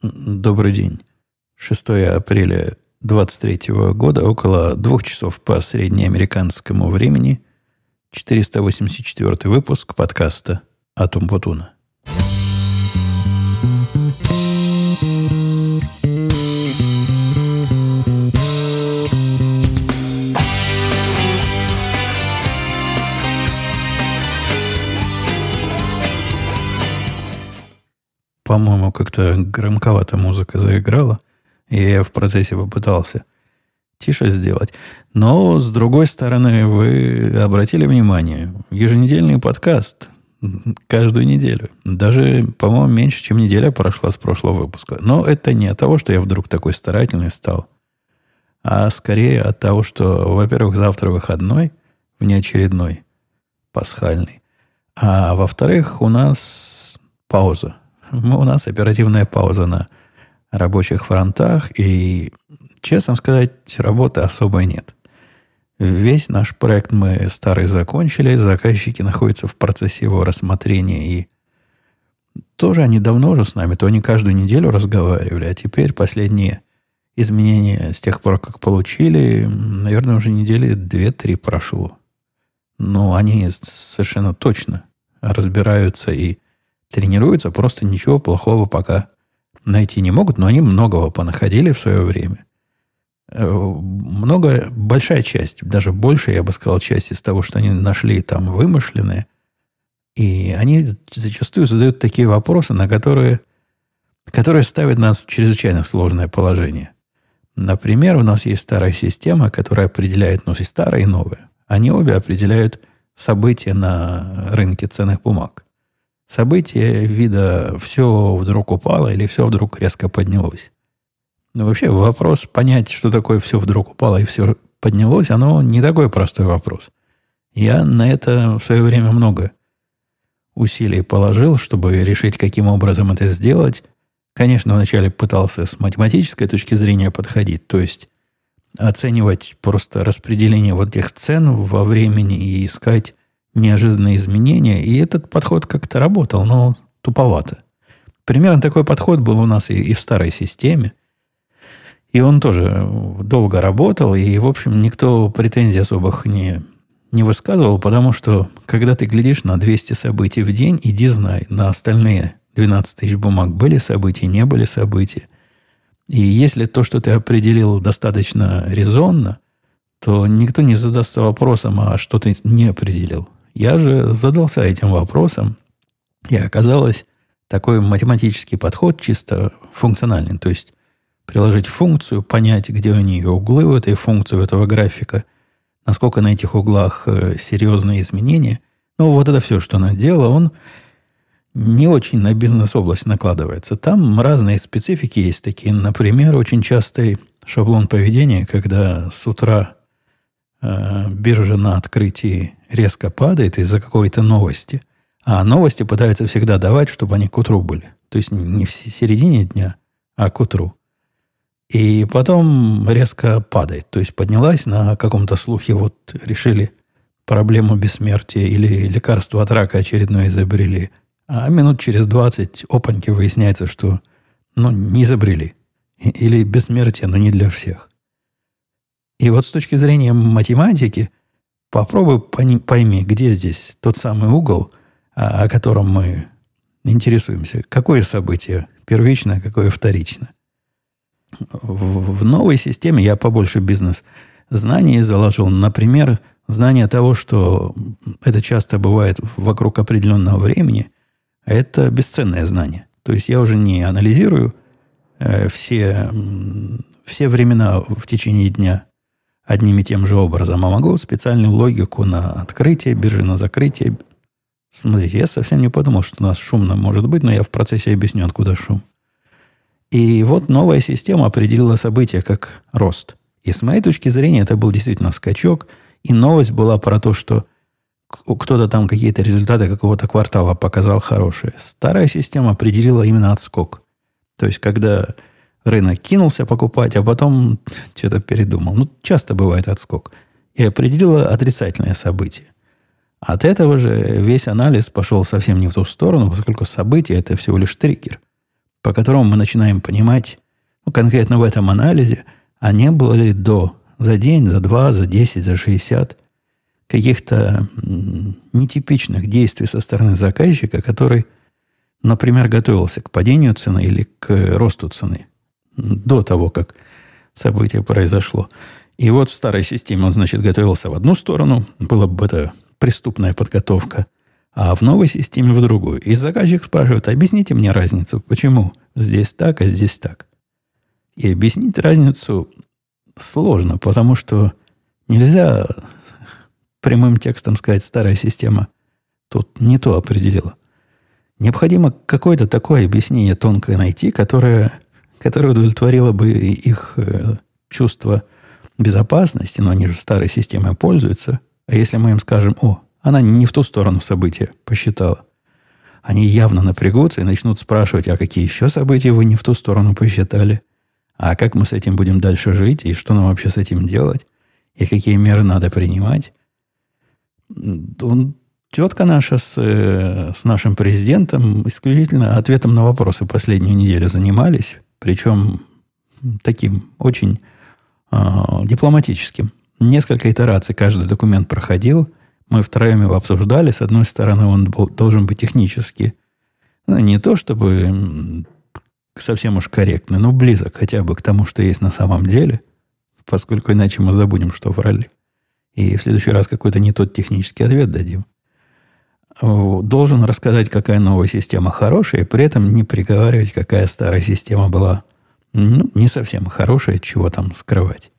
Добрый день. 6 апреля 23 года, около двух часов по среднеамериканскому времени, 484 выпуск подкаста «Атум Путуна». По-моему, как-то громковато музыка заиграла, и я в процессе попытался тише сделать. Но, с другой стороны, вы обратили внимание, еженедельный подкаст каждую неделю. Даже, по-моему, меньше, чем неделя прошла с прошлого выпуска. Но это не от того, что я вдруг такой старательный стал, а скорее от того, что, во-первых, завтра выходной, внеочередной, пасхальный, а во-вторых, у нас пауза у нас оперативная пауза на рабочих фронтах, и, честно сказать, работы особой нет. Весь наш проект мы старый закончили, заказчики находятся в процессе его рассмотрения, и тоже они давно уже с нами, то они каждую неделю разговаривали, а теперь последние изменения с тех пор, как получили, наверное, уже недели две-три прошло. Но они совершенно точно разбираются и тренируются, просто ничего плохого пока найти не могут, но они многого понаходили в свое время. Э, много, большая часть, даже больше, я бы сказал, часть из того, что они нашли там вымышленные, и они зачастую задают такие вопросы, на которые, которые ставят нас в чрезвычайно сложное положение. Например, у нас есть старая система, которая определяет, ну, и старая, и новая. Они обе определяют события на рынке ценных бумаг событие вида все вдруг упало или все вдруг резко поднялось. Но ну, вообще вопрос понять, что такое все вдруг упало и все поднялось, оно не такой простой вопрос. Я на это в свое время много усилий положил, чтобы решить, каким образом это сделать. Конечно, вначале пытался с математической точки зрения подходить, то есть оценивать просто распределение вот этих цен во времени и искать неожиданные изменения, и этот подход как-то работал, но туповато. Примерно такой подход был у нас и, и в старой системе. И он тоже долго работал, и, в общем, никто претензий особых не, не высказывал, потому что, когда ты глядишь на 200 событий в день, иди знай, на остальные 12 тысяч бумаг были события, не были события. И если то, что ты определил, достаточно резонно, то никто не задастся вопросом, а что ты не определил. Я же задался этим вопросом, и оказалось, такой математический подход чисто функциональный, то есть приложить функцию, понять, где у нее углы в этой функции, у этого графика, насколько на этих углах э, серьезные изменения. Ну, вот это все, что она делала, он не очень на бизнес-область накладывается. Там разные специфики есть такие. Например, очень частый шаблон поведения, когда с утра э, биржа на открытии резко падает из-за какой-то новости, а новости пытаются всегда давать, чтобы они к утру были. То есть не в середине дня, а к утру. И потом резко падает. То есть поднялась на каком-то слухе, вот решили проблему бессмертия или лекарство от рака очередное изобрели. А минут через 20 опаньки выясняется, что ну, не изобрели. Или бессмертие, но не для всех. И вот с точки зрения математики, попробуй пойми, где здесь тот самый угол, о котором мы интересуемся. Какое событие первично, какое вторично. В, в новой системе я побольше бизнес-знаний заложил. Например, знание того, что это часто бывает вокруг определенного времени, это бесценное знание. То есть я уже не анализирую э, все, все времена в течение дня одним и тем же образом, а могу специальную логику на открытие биржи, на закрытие. Смотрите, я совсем не подумал, что у нас шумно может быть, но я в процессе объясню, откуда шум. И вот новая система определила события как рост. И с моей точки зрения это был действительно скачок. И новость была про то, что кто-то там какие-то результаты какого-то квартала показал хорошие. Старая система определила именно отскок. То есть, когда рынок кинулся покупать, а потом что-то передумал. Ну, часто бывает отскок. И определила отрицательное событие. От этого же весь анализ пошел совсем не в ту сторону, поскольку событие – это всего лишь триггер. по которому мы начинаем понимать, ну, конкретно в этом анализе, а не было ли до, за день, за два, за десять, за шестьдесят каких-то нетипичных действий со стороны заказчика, который, например, готовился к падению цены или к росту цены до того, как событие произошло. И вот в старой системе он, значит, готовился в одну сторону, была бы это преступная подготовка, а в новой системе в другую. И заказчик спрашивает, объясните мне разницу, почему здесь так, а здесь так. И объяснить разницу сложно, потому что нельзя прямым текстом сказать, старая система тут не то определила. Необходимо какое-то такое объяснение тонкое найти, которое, которое удовлетворило бы их э, чувство безопасности, но они же старой системой пользуются. А если мы им скажем, о, она не в ту сторону события посчитала, они явно напрягутся и начнут спрашивать, а какие еще события вы не в ту сторону посчитали, а как мы с этим будем дальше жить, и что нам вообще с этим делать, и какие меры надо принимать. Он, тетка наша с, э, с нашим президентом исключительно ответом на вопросы последнюю неделю занимались, причем таким очень э, дипломатическим. Несколько итераций каждый документ проходил. Мы втроем его обсуждали. С одной стороны, он был, должен быть технически, ну, не то чтобы совсем уж корректный, но близок хотя бы к тому, что есть на самом деле, поскольку иначе мы забудем, что врали. И в следующий раз какой-то не тот технический ответ дадим. Должен рассказать, какая новая система хорошая, и при этом не приговаривать, какая старая система была ну, не совсем хорошая, чего там скрывать.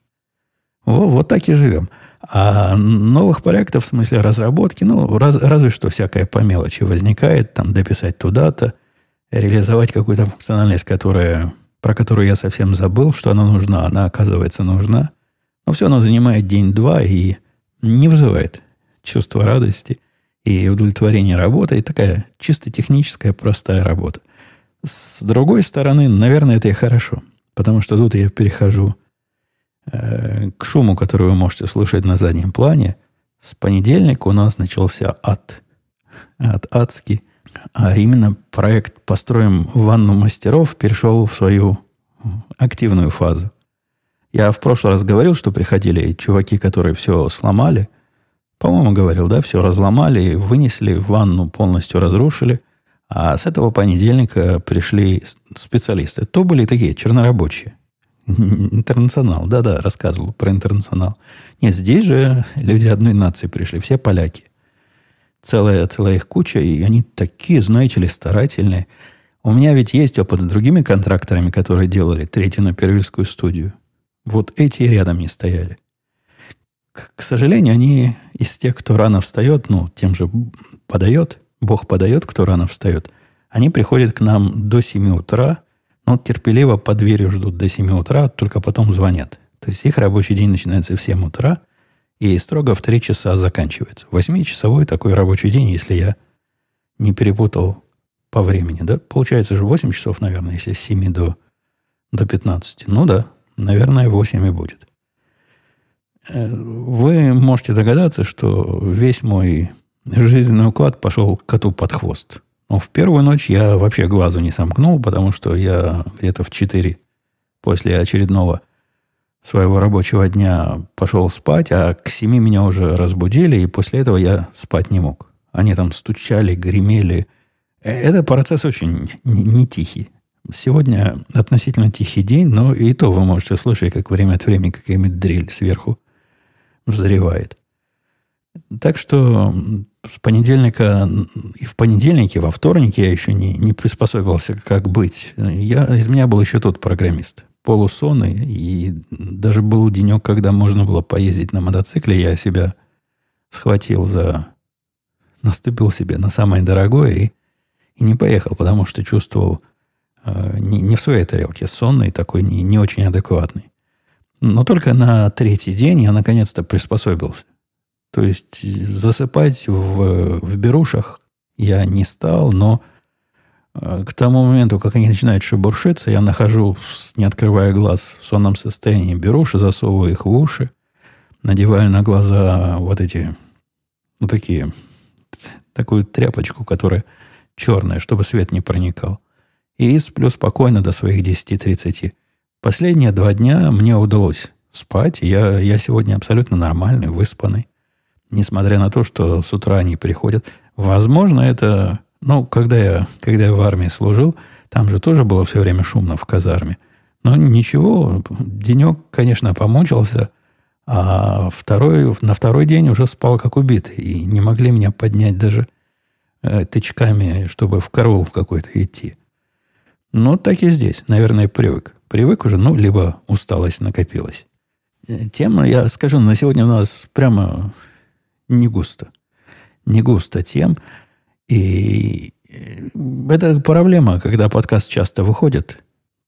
Вот, вот так и живем. А новых проектов в смысле разработки, ну, раз, разве что всякая по мелочи возникает, там, дописать туда-то, реализовать какую-то функциональность, которая, про которую я совсем забыл, что она нужна, она оказывается нужна. Но все оно занимает день-два и не вызывает чувства радости и удовлетворения работы. И такая чисто техническая, простая работа. С другой стороны, наверное, это и хорошо. Потому что тут я перехожу э, к шуму, который вы можете слышать на заднем плане. С понедельника у нас начался ад. Ад адский. А именно проект «Построим ванну мастеров» перешел в свою активную фазу. Я в прошлый раз говорил, что приходили чуваки, которые все сломали. По-моему, говорил, да, все разломали, вынесли ванну, полностью разрушили. А с этого понедельника пришли специалисты. То были такие чернорабочие. Интернационал. Да-да, рассказывал про интернационал. Нет, здесь же люди одной нации пришли, все поляки. Целая, целая их куча, и они такие, знаете ли, старательные. У меня ведь есть опыт с другими контракторами, которые делали третью на первильскую студию. Вот эти рядом не стояли. К, к сожалению, они из тех, кто рано встает, ну, тем же подает, Бог подает, кто рано встает, они приходят к нам до 7 утра, но терпеливо под дверью ждут до 7 утра, только потом звонят. То есть их рабочий день начинается в 7 утра, и строго в 3 часа заканчивается. Восьмичасовой такой рабочий день, если я не перепутал по времени. Да? Получается же 8 часов, наверное, если с 7 до, до 15. Ну да, наверное, 8 и будет. Вы можете догадаться, что весь мой жизненный уклад пошел коту под хвост. Но в первую ночь я вообще глазу не сомкнул, потому что я где-то в 4 после очередного своего рабочего дня пошел спать, а к семи меня уже разбудили, и после этого я спать не мог. Они там стучали, гремели. Э, это процесс очень не, не тихий. Сегодня относительно тихий день, но и то вы можете слышать, как время от времени какая-нибудь дрель сверху взрывает. Так что с понедельника и в понедельнике, во вторник я еще не, не приспособился, как быть. Я, из меня был еще тот программист полусонный, и даже был денек, когда можно было поездить на мотоцикле, я себя схватил за... Наступил себе на самое дорогое и, и не поехал, потому что чувствовал э, не, не в своей тарелке, сонный, такой не, не очень адекватный. Но только на третий день я наконец-то приспособился. То есть засыпать в, в берушах я не стал, но Э, к тому моменту, как они начинают шебуршиться, я нахожу, не открывая глаз, в сонном состоянии беруши, засовываю их в уши, надеваю на глаза вот эти, вот такие, такую тряпочку, которая черная, чтобы свет не проникал. и сплю спокойно до своих 10-30. Последние два дня мне удалось спать. Я, я сегодня абсолютно нормальный, выспанный. Несмотря на то, что с утра они приходят. Возможно, это... Ну, когда я, когда я в армии служил, там же тоже было все время шумно в казарме. Но ничего, денек, конечно, помучился, а второй, на второй день уже спал как убитый. И не могли меня поднять даже э, тычками, чтобы в караул какой-то идти. Ну, так и здесь. Наверное, привык. Привык уже, ну, либо усталость накопилась. Э, тема, я скажу, на сегодня у нас прямо не густо. Не густо тем. И э, это проблема, когда подкаст часто выходит.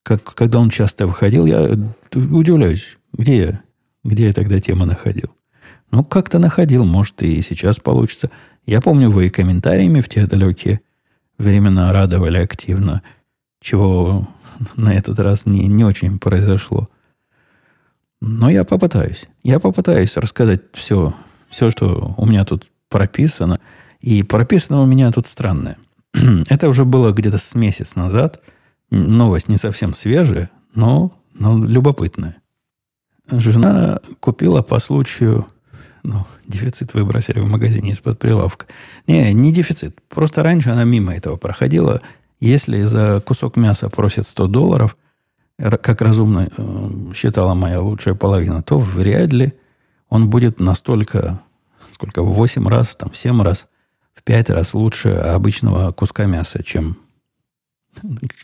Как, когда он часто выходил, я удивляюсь, где я, где я тогда тему находил. Ну, как-то находил, может, и сейчас получится. Я помню, вы комментариями в те далекие времена радовали активно, чего на этот раз не, не очень произошло. Но я попытаюсь. Я попытаюсь рассказать все, все, что у меня тут прописано. И прописано у меня тут странное. Это уже было где-то с месяц назад – Новость не совсем свежая, но, но любопытная. Жена купила по случаю... Ну, дефицит выбросили в магазине из-под прилавка. Не, не дефицит. Просто раньше она мимо этого проходила. Если за кусок мяса просят 100 долларов, как разумно э, считала моя лучшая половина, то вряд ли он будет настолько, сколько, в 8 раз, там, в 7 раз, в 5 раз лучше обычного куска мяса, чем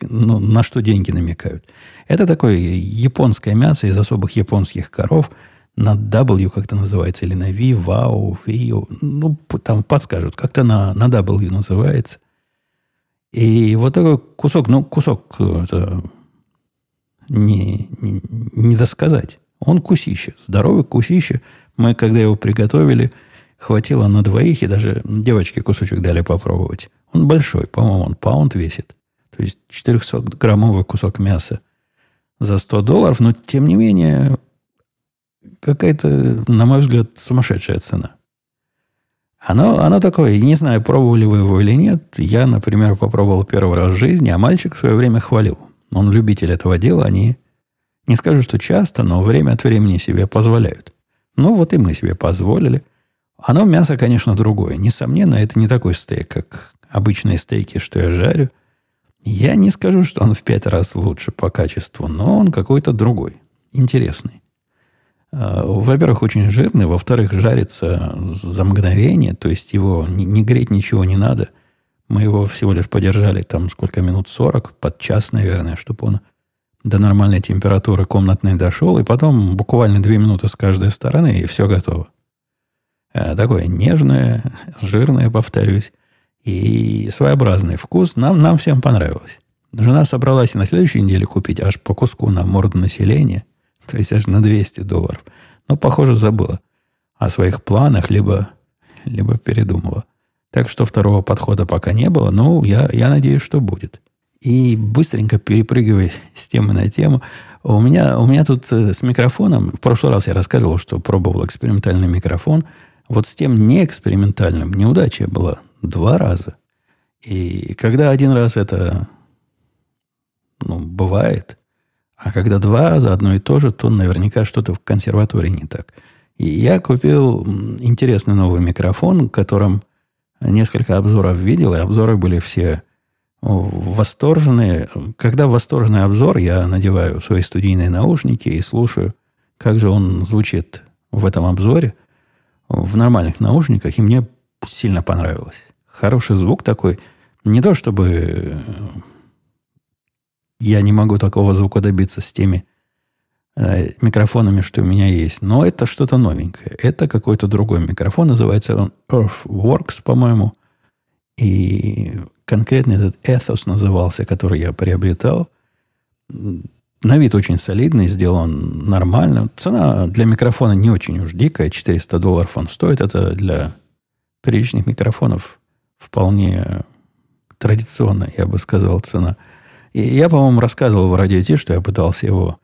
ну, на что деньги намекают. Это такое японское мясо из особых японских коров на W как-то называется, или на V, VAU, VIO. Ну, там подскажут, как-то на, на W называется. И вот такой кусок, ну, кусок это не, не, не досказать. Он кусище, здоровый кусище. Мы, когда его приготовили, хватило на двоих, и даже девочке кусочек дали попробовать. Он большой, по-моему, он паунд весит. То есть 400-граммовый кусок мяса за 100 долларов, но тем не менее какая-то, на мой взгляд, сумасшедшая цена. Оно, оно такое, не знаю, пробовали вы его или нет. Я, например, попробовал первый раз в жизни, а мальчик в свое время хвалил. Он любитель этого дела, они, не скажу, что часто, но время от времени себе позволяют. Ну, вот и мы себе позволили. Оно мясо, конечно, другое. Несомненно, это не такой стейк, как обычные стейки, что я жарю. Я не скажу, что он в пять раз лучше по качеству, но он какой-то другой, интересный. А, во-первых, очень жирный, во-вторых, жарится за мгновение, то есть его не, не греть ничего не надо. Мы его всего лишь подержали там сколько минут, 40, под час, наверное, чтобы он до нормальной температуры комнатной дошел, и потом буквально две минуты с каждой стороны, и все готово. А, такое нежное, жирное, повторюсь. И своеобразный вкус нам, нам всем понравилось. Жена собралась и на следующей неделе купить аж по куску на морду населения, то есть аж на 200 долларов. Но, похоже, забыла о своих планах, либо, либо передумала. Так что второго подхода пока не было, но я, я надеюсь, что будет. И быстренько перепрыгивая с темы на тему, у меня, у меня тут э, с микрофоном, в прошлый раз я рассказывал, что пробовал экспериментальный микрофон, вот с тем неэкспериментальным неудача была Два раза. И когда один раз это ну, бывает, а когда два раза одно и то же, то наверняка что-то в консерватории не так. И я купил интересный новый микрофон, в котором несколько обзоров видел, и обзоры были все восторженные. Когда восторженный обзор, я надеваю свои студийные наушники и слушаю, как же он звучит в этом обзоре в нормальных наушниках, и мне сильно понравилось хороший звук такой. Не то, чтобы э, я не могу такого звука добиться с теми э, микрофонами, что у меня есть. Но это что-то новенькое. Это какой-то другой микрофон. Называется он Earthworks, по-моему. И конкретно этот Ethos назывался, который я приобретал. На вид очень солидный, сделан нормально. Цена для микрофона не очень уж дикая. 400 долларов он стоит. Это для приличных микрофонов вполне традиционная, я бы сказал, цена. И я, по-моему, рассказывал в радио Ти, что я пытался его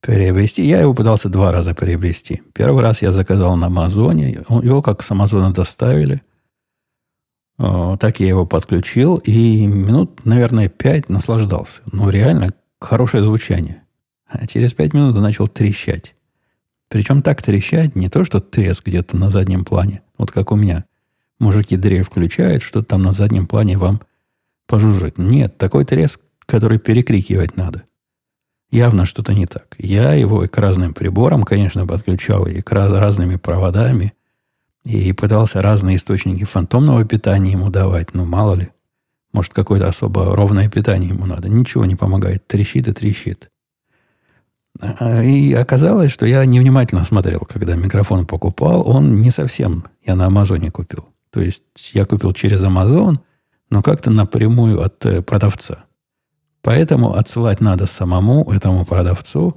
приобрести. Я его пытался два раза приобрести. Первый раз я заказал на Амазоне. Его как с Амазона доставили. Так я его подключил и минут, наверное, пять наслаждался. Ну, реально, хорошее звучание. А через пять минут он начал трещать. Причем так трещать, не то, что треск где-то на заднем плане, вот как у меня. Мужики дрель включают, что там на заднем плане вам пожужжит. Нет, такой треск, который перекрикивать надо. Явно что-то не так. Я его и к разным приборам, конечно, подключал, и к раз, разными проводами, и пытался разные источники фантомного питания ему давать. Ну, мало ли. Может, какое-то особо ровное питание ему надо. Ничего не помогает. Трещит и трещит. А, и оказалось, что я невнимательно смотрел, когда микрофон покупал. Он не совсем я на Амазоне купил. То есть я купил через Амазон, но как-то напрямую от э, продавца. Поэтому отсылать надо самому этому продавцу.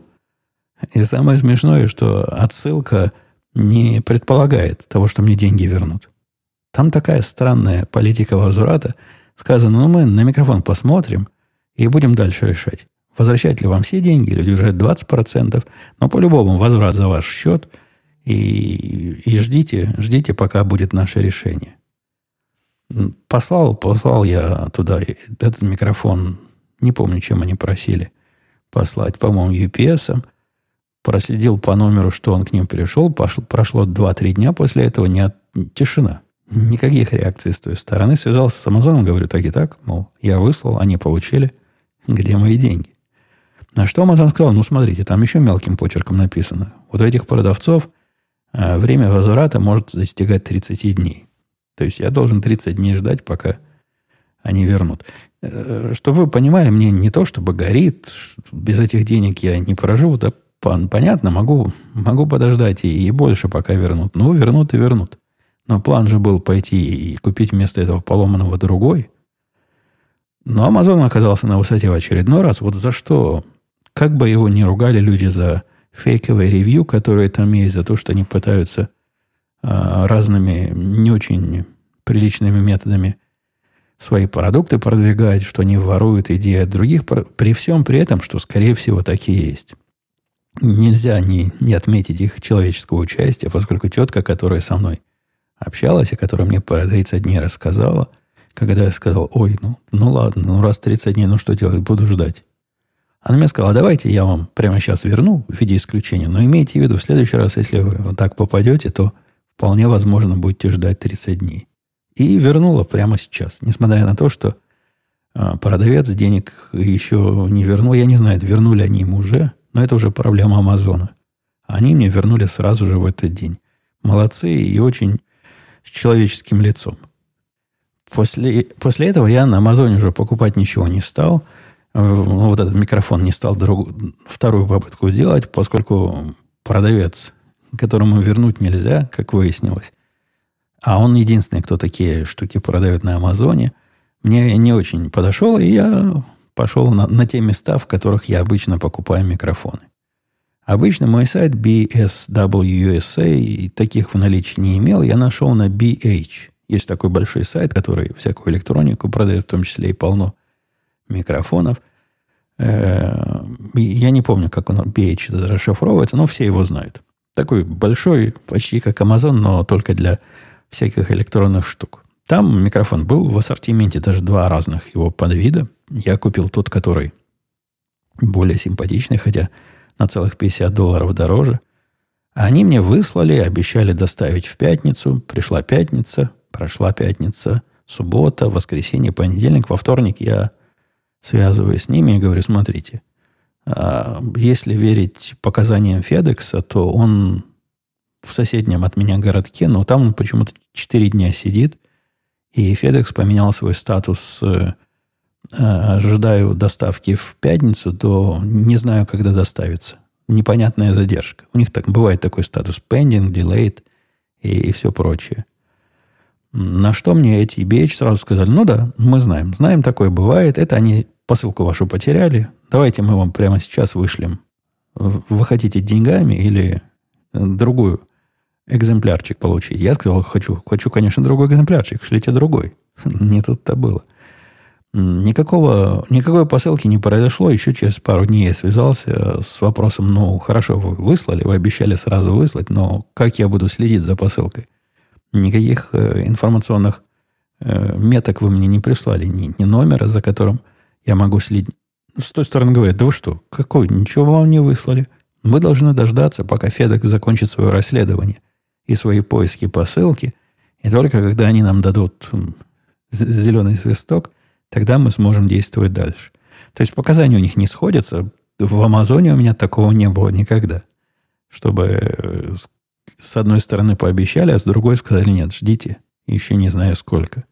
И самое смешное, что отсылка не предполагает того, что мне деньги вернут. Там такая странная политика возврата. Сказано, ну мы на микрофон посмотрим и будем дальше решать. Возвращать ли вам все деньги или удержать 20%, но по-любому возврат за ваш счет и, и ждите, ждите, пока будет наше решение. Послал, послал я туда этот микрофон не помню, чем они просили послать, по-моему, UPS. Проследил по номеру, что он к ним пришел. Пошло, прошло 2-3 дня после этого. Не от... Тишина. Никаких реакций с той стороны. Связался с Амазоном, говорю, так и так. Мол, я выслал, они получили. Где мои деньги? На что Амазон сказал, ну, смотрите, там еще мелким почерком написано. Вот у этих продавцов э, время возврата может достигать 30 дней. То есть я должен 30 дней ждать, пока они вернут. Э, чтобы вы понимали, мне не то, чтобы горит, без этих денег я не проживу, да понятно, могу, могу подождать и, и больше пока вернут. Ну, вернут и вернут. Но план же был пойти и купить вместо этого поломанного другой. Но Amazon оказался на высоте в очередной раз. Вот за что? Как бы его не ругали люди за фейковое ревью, которые там есть, за то, что они пытаются а, разными не очень приличными методами свои продукты продвигать, что они воруют идеи от других, при всем при этом, что, скорее всего, такие есть. Нельзя не, не отметить их человеческого участия, поскольку тетка, которая со мной общалась, и которая мне про 30 дней рассказала, когда я сказал, ой, ну, ну ладно, ну раз 30 дней, ну что делать, буду ждать. Она мне сказала, давайте я вам прямо сейчас верну в виде исключения, но имейте в виду, в следующий раз, если вы вот так попадете, то вполне возможно будете ждать 30 дней. И вернула прямо сейчас. Несмотря на то, что а, продавец денег еще не вернул. Я не знаю, вернули они ему уже, но это уже проблема Амазона. Они мне вернули сразу же в этот день. Молодцы и очень с человеческим лицом. После, после этого я на Амазоне уже покупать ничего не стал. Вот этот микрофон не стал друг, вторую попытку делать, поскольку продавец, которому вернуть нельзя, как выяснилось, а он единственный, кто такие штуки продает на Амазоне, мне не очень подошел, и я пошел на, на те места, в которых я обычно покупаю микрофоны. Обычно мой сайт BSWUSA и таких в наличии не имел. Я нашел на BH. Есть такой большой сайт, который всякую электронику продает, в том числе и полно микрофонов. Э, я не помню, как он BH расшифровывается, но все его знают. Такой большой, почти как Amazon, но только для всяких электронных штук. Там микрофон был в ассортименте, даже два разных его подвида. Я купил тот, который более симпатичный, хотя на целых 50 долларов дороже. Они мне выслали, обещали доставить в пятницу. Пришла пятница, прошла пятница, суббота, воскресенье, понедельник. Во вторник я связываюсь с ними и говорю, смотрите, а, если верить показаниям Федекса, то он в соседнем от меня городке, но там он почему-то 4 дня сидит, и FedEx поменял свой статус э, э, ожидаю доставки в пятницу, то не знаю, когда доставится. Непонятная задержка. У них так бывает такой статус pending, delayed и, и все прочее. На что мне эти BH сразу сказали, ну да, мы знаем, знаем, такое бывает. Это они посылку вашу потеряли. Давайте мы вам прямо сейчас вышлем. Вы хотите деньгами или другую экземплярчик получить. Я сказал, хочу, хочу, конечно, другой экземплярчик. Шлите другой. Не тут-то было. Никакого, никакой посылки не произошло. Еще через пару дней я связался с вопросом, ну, хорошо, вы выслали, вы обещали сразу выслать, но как я буду следить за посылкой? Никаких э, информационных э, меток вы мне не прислали, ни, ни номера, за которым я могу следить. С той стороны говорят, да вы что, какой, ничего вам не выслали. Мы должны дождаться, пока FedEx закончит свое расследование и свои поиски посылки. И только когда они нам дадут зеленый свисток, тогда мы сможем действовать дальше. То есть показания у них не сходятся. В Амазоне у меня такого не было никогда. Чтобы э, с одной стороны пообещали, а с другой сказали, нет, ждите, еще не знаю сколько.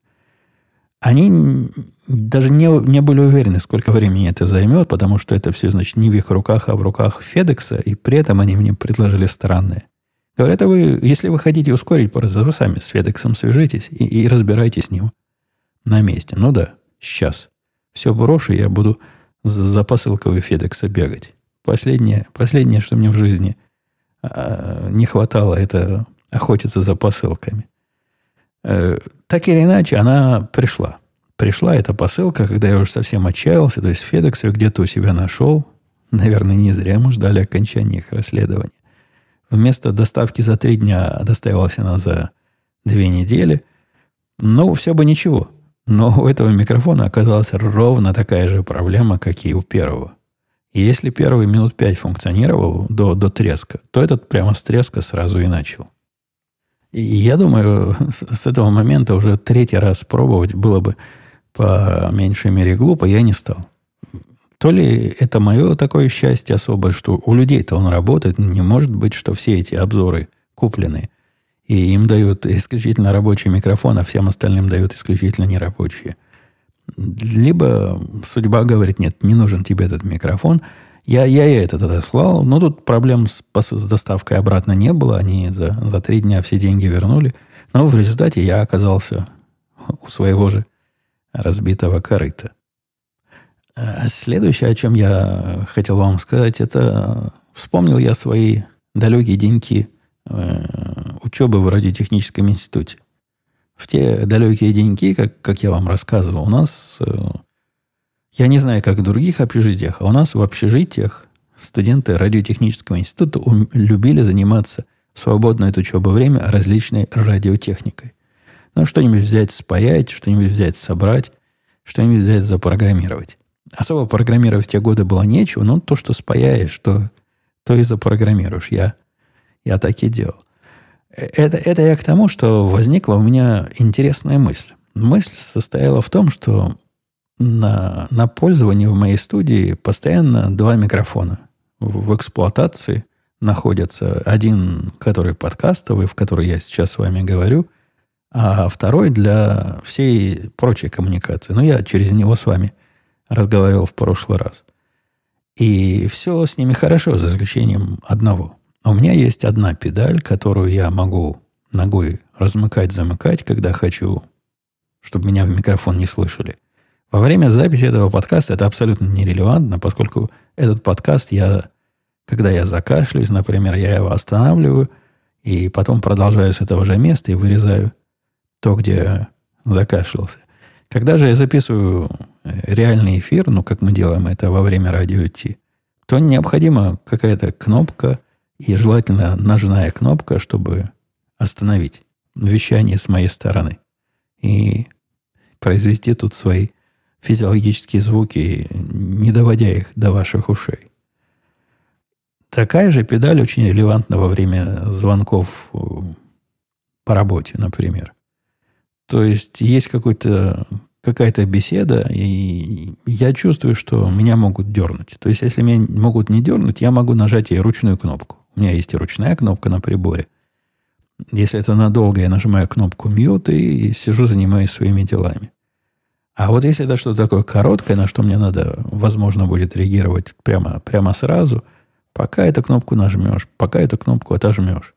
Они даже не, не были уверены, сколько времени это займет, потому что это все, значит, не в их руках, а в руках Федекса, и при этом они мне предложили странное. Говорят, а вы, если вы хотите ускорить процесс, вы сами с Федексом свяжитесь и, и разбирайтесь с ним на месте. Ну да, сейчас. Все брошу, я буду за, посылкой Федекса бегать. Последнее, последнее, что мне в жизни а, не хватало, это охотиться за посылками. Э, так или иначе, она пришла. Пришла эта посылка, когда я уже совсем отчаялся, то есть FedEx ее где-то у себя нашел. Наверное, не зря мы ждали окончания их расследования. Вместо доставки за три дня доставилась она за две недели. Ну, все бы ничего. Но у этого микрофона оказалась ровно такая же проблема, как и у первого. И если первый минут пять функционировал до, до треска, то этот прямо с треска сразу и начал. И я думаю, с, с этого момента уже третий раз пробовать было бы по меньшей мере глупо, я не стал. То ли это мое такое счастье особое, что у людей-то он работает, не может быть, что все эти обзоры куплены, и им дают исключительно рабочий микрофон, а всем остальным дают исключительно нерабочие. Либо судьба говорит, нет, не нужен тебе этот микрофон. Я, я и это тогда слал, но тут проблем с, с доставкой обратно не было. Они за, за три дня все деньги вернули. Но в результате я оказался у своего же разбитого корыта. А следующее, о чем я хотел вам сказать, это вспомнил я свои далекие деньки э, учебы в радиотехническом институте. В те далекие деньки, как, как я вам рассказывал, у нас, э, я не знаю, как в других общежитиях, а у нас в общежитиях студенты радиотехнического института любили заниматься в свободное от учебы время различной радиотехникой. Ну, что-нибудь взять, спаять, что-нибудь взять, собрать, что-нибудь взять, запрограммировать. Особо программировать в те годы было нечего, но то, что спаяешь, то, то и запрограммируешь. Я, я так и делал. Это, это я к тому, что возникла у меня интересная мысль. Мысль состояла в том, что на, на пользовании в моей студии постоянно два микрофона. В эксплуатации находятся один, который подкастовый, в который я сейчас с вами говорю, а второй для всей прочей коммуникации. Но я через него с вами разговаривал в прошлый раз. И все с ними хорошо, за исключением одного – а у меня есть одна педаль, которую я могу ногой размыкать, замыкать, когда хочу, чтобы меня в микрофон не слышали. Во время записи этого подкаста это абсолютно нерелевантно, поскольку этот подкаст я, когда я закашляюсь, например, я его останавливаю, и потом продолжаю с этого же места и вырезаю то, где закашлялся. Когда же я записываю реальный эфир, ну, как мы делаем это во время радио Ти, то необходима какая-то кнопка – и желательно ножная кнопка, чтобы остановить вещание с моей стороны. И произвести тут свои физиологические звуки, не доводя их до ваших ушей. Такая же педаль очень релевантна во время звонков э, по работе, например. То есть есть какой-то какая-то беседа, и я чувствую, что меня могут дернуть. То есть, если меня могут не дернуть, я могу нажать и ручную кнопку. У меня есть и ручная кнопка на приборе. Если это надолго, я нажимаю кнопку mute и сижу, занимаюсь своими делами. А вот если это что-то такое короткое, на что мне надо, возможно, будет реагировать прямо, прямо сразу, пока эту кнопку нажмешь, пока эту кнопку отожмешь.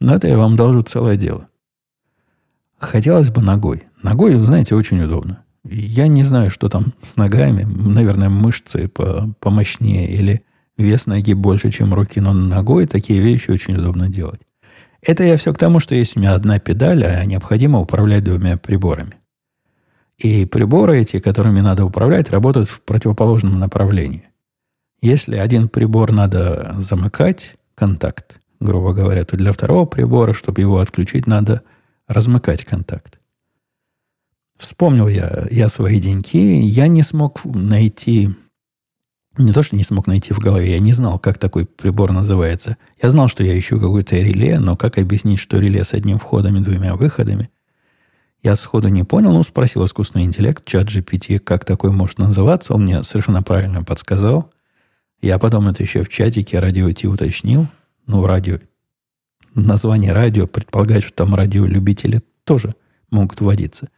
Но это я вам должу целое дело. Хотелось бы ногой. Ногой, знаете, очень удобно. Я не знаю, что там с ногами. Наверное, мышцы помощнее или Вес ноги больше, чем руки, но ногой такие вещи очень удобно делать. Это я все к тому, что есть у меня одна педаль, а необходимо управлять двумя приборами. И приборы эти, которыми надо управлять, работают в противоположном направлении. Если один прибор надо замыкать, контакт, грубо говоря, то для второго прибора, чтобы его отключить, надо размыкать контакт. Вспомнил я, я свои деньги. Я не смог найти... Не то, что не смог найти в голове, я не знал, как такой прибор называется. Я знал, что я ищу какое-то реле, но как объяснить, что реле с одним входом и двумя выходами? Я сходу не понял, ну, спросил искусственный интеллект, чат GPT, как такой может называться. Он мне совершенно правильно подсказал. Я потом это еще в чатике радио Ти уточнил. Ну, радио. Название радио предполагает, что там радиолюбители тоже могут вводиться.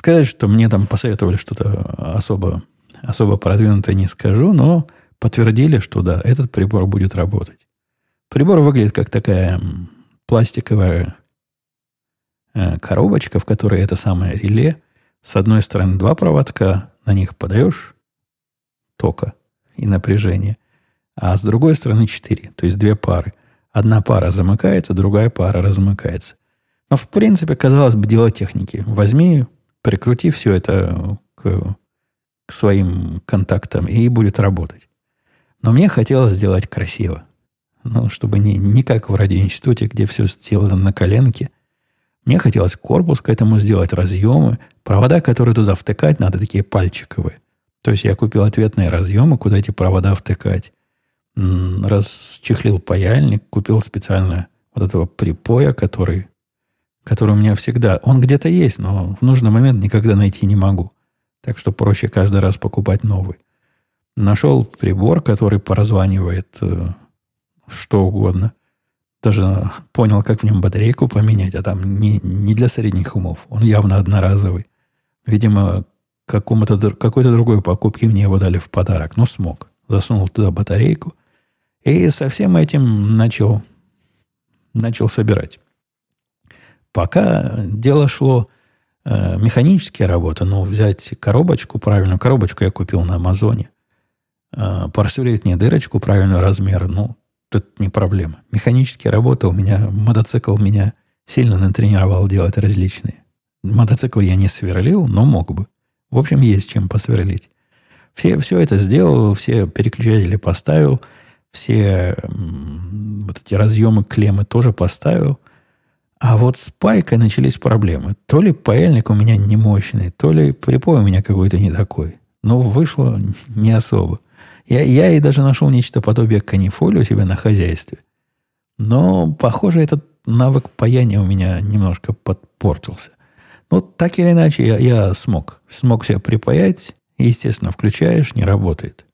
Сказать, что мне там посоветовали что-то особо, особо продвинутое, не скажу, но подтвердили, что да, этот прибор будет работать. Прибор выглядит как такая пластиковая Э, коробочка, в которой это самое реле. С одной стороны два проводка, на них подаешь тока и напряжение, а с другой стороны четыре, то есть две пары. Одна пара замыкается, другая пара размыкается. Но, в принципе, казалось бы, дело техники. Возьми, прикрути все это к, к своим контактам, и будет работать. Но мне хотелось сделать красиво. Ну, чтобы не, не как в радиоинституте, где все сделано на коленке – мне хотелось корпус к этому сделать, разъемы. Провода, которые туда втыкать, надо такие пальчиковые. То есть я купил ответные разъемы, куда эти провода втыкать. Расчехлил паяльник, купил специально вот этого припоя, который, который у меня всегда... Он где-то есть, но в нужный момент никогда найти не могу. Так что проще каждый раз покупать новый. Нашел прибор, который поразванивает э, что угодно даже понял, как в нем батарейку поменять, а там не, не для средних умов. Он явно одноразовый. Видимо, какому-то, какой-то другой покупке мне его дали в подарок. Но смог. Засунул туда батарейку. И со всем этим начал, начал собирать. Пока дело шло э, механические работы, ну, взять коробочку, правильную коробочку я купил на Амазоне, э, просверлить мне дырочку правильного размера, ну, тут не проблема. Механические работы у меня, мотоцикл меня сильно натренировал делать различные. Мотоцикл я не сверлил, но мог бы. В общем, есть чем посверлить. Все, все это сделал, все переключатели поставил, все вот эти разъемы, клеммы тоже поставил. А вот с пайкой начались проблемы. То ли паяльник у меня не мощный, то ли припой у меня какой-то не такой. Но вышло не особо. Я, я и даже нашел нечто подобие канифоли у себя на хозяйстве. Но, похоже, этот навык паяния у меня немножко подпортился. Ну, так или иначе, я, я смог. Смог себя припаять. Естественно, включаешь, не работает.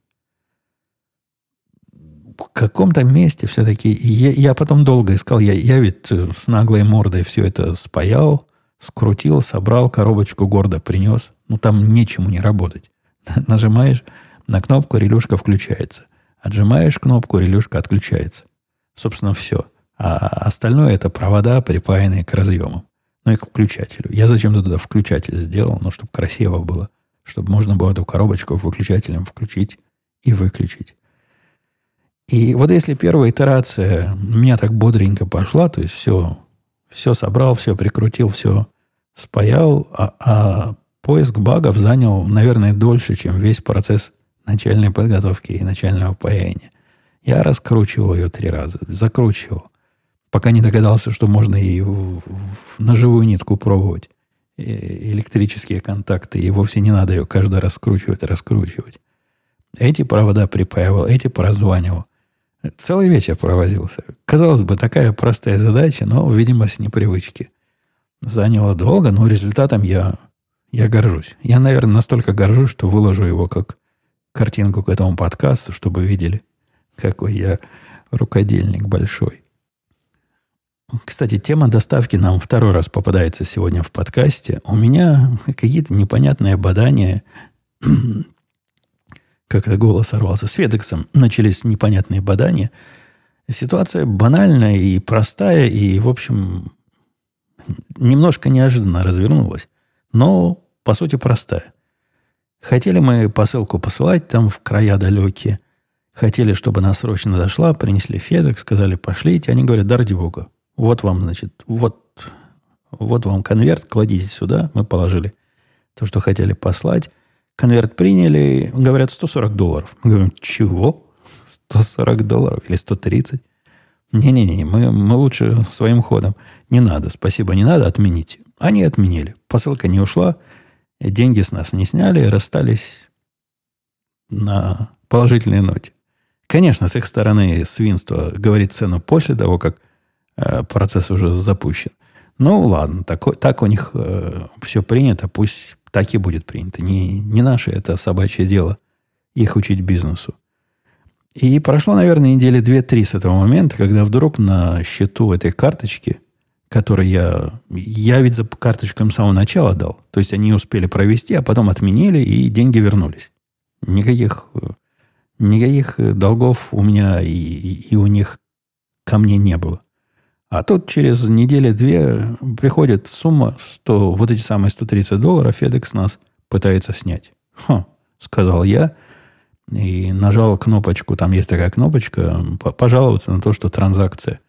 В каком-то месте все-таки... Я, я потом долго искал. Я, я ведь э, с наглой мордой все это спаял, скрутил, собрал, коробочку гордо принес. Ну, там нечему не работать. Нажимаешь на кнопку релюшка включается. Отжимаешь кнопку, релюшка отключается. Собственно, все. А остальное это провода, припаянные к разъемам. Ну и к включателю. Я зачем-то туда включатель сделал, ну, чтобы красиво было. Чтобы можно было эту коробочку выключателем включить и выключить. И вот если первая итерация у меня так бодренько пошла, то есть все, все собрал, все прикрутил, все спаял, а, а поиск багов занял, наверное, дольше, чем весь процесс начальной подготовки и начального паяния. Я раскручивал ее три раза, закручивал, пока не догадался, что можно и в, в, на живую нитку пробовать электрические контакты, и вовсе не надо ее каждый раз скручивать и раскручивать. Эти провода припаивал, эти прозванивал. Целый вечер провозился. Казалось бы, такая простая задача, но, видимо, с непривычки. Заняло долго, но результатом я, я горжусь. Я, наверное, настолько горжусь, что выложу его как картинку к этому подкасту, чтобы видели, какой я рукодельник большой. Кстати, тема доставки нам второй раз попадается сегодня в подкасте. У меня какие-то непонятные бадания, как это голос сорвался, с Ведексом начались непонятные бадания. Ситуация банальная и простая, и, в общем, немножко неожиданно развернулась, но, по сути, простая. Хотели мы посылку посылать там в края далекие. Хотели, чтобы она срочно дошла, принесли Федек, сказали, пошлите. Они говорят, да ради бога. Вот вам, значит, вот, вот вам конверт, кладите сюда. Мы положили то, что хотели послать. Конверт приняли, говорят, 140 долларов. Мы говорим, чего? 140 долларов или 130? Не-не-не, мы, мы лучше своим ходом. Не надо, спасибо, не надо, отмените. Они отменили. Посылка не ушла. деньги с нас не сняли, расстались на положительной ноте. Конечно, с их стороны свинство говорит цену после того, как э, процесс уже запущен. Ну, ладно, так, так у них э, все принято, пусть так и будет принято. Не, не наше это собачье дело их учить бизнесу. И прошло, наверное, недели две-три с этого момента, когда вдруг на счету этой карточки, которую я... Я ведь за карточкам с самого начала дал. То есть они успели провести, а потом отменили, и деньги вернулись. Никаких, никаких долгов у меня и, и у них ко мне не было. А тут через неделю-две приходит сумма, 100, вот эти самые 130 долларов FedEx нас пытается снять. Хм, сказал я и нажал кнопочку, там есть такая кнопочка, пожаловаться на то, что транзакция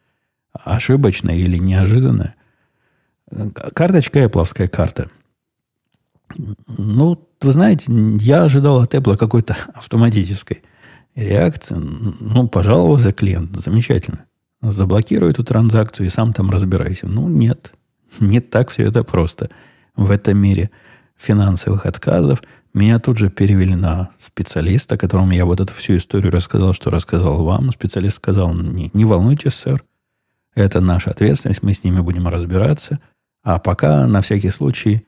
ошибочная или неожиданная. Карточка Apple карта. Ну, вы знаете, я ожидал от Apple какой-то автоматической реакции. Ну, пожаловался клиент, замечательно. Заблокируй эту транзакцию и сам там разбирайся. Ну, нет. Не так все это просто. В этом мире финансовых отказов меня тут же перевели на специалиста, которому я вот эту всю историю рассказал, что рассказал вам. Специалист сказал, не, не волнуйтесь, сэр, это наша ответственность, мы с ними будем разбираться. А пока, на всякий случай,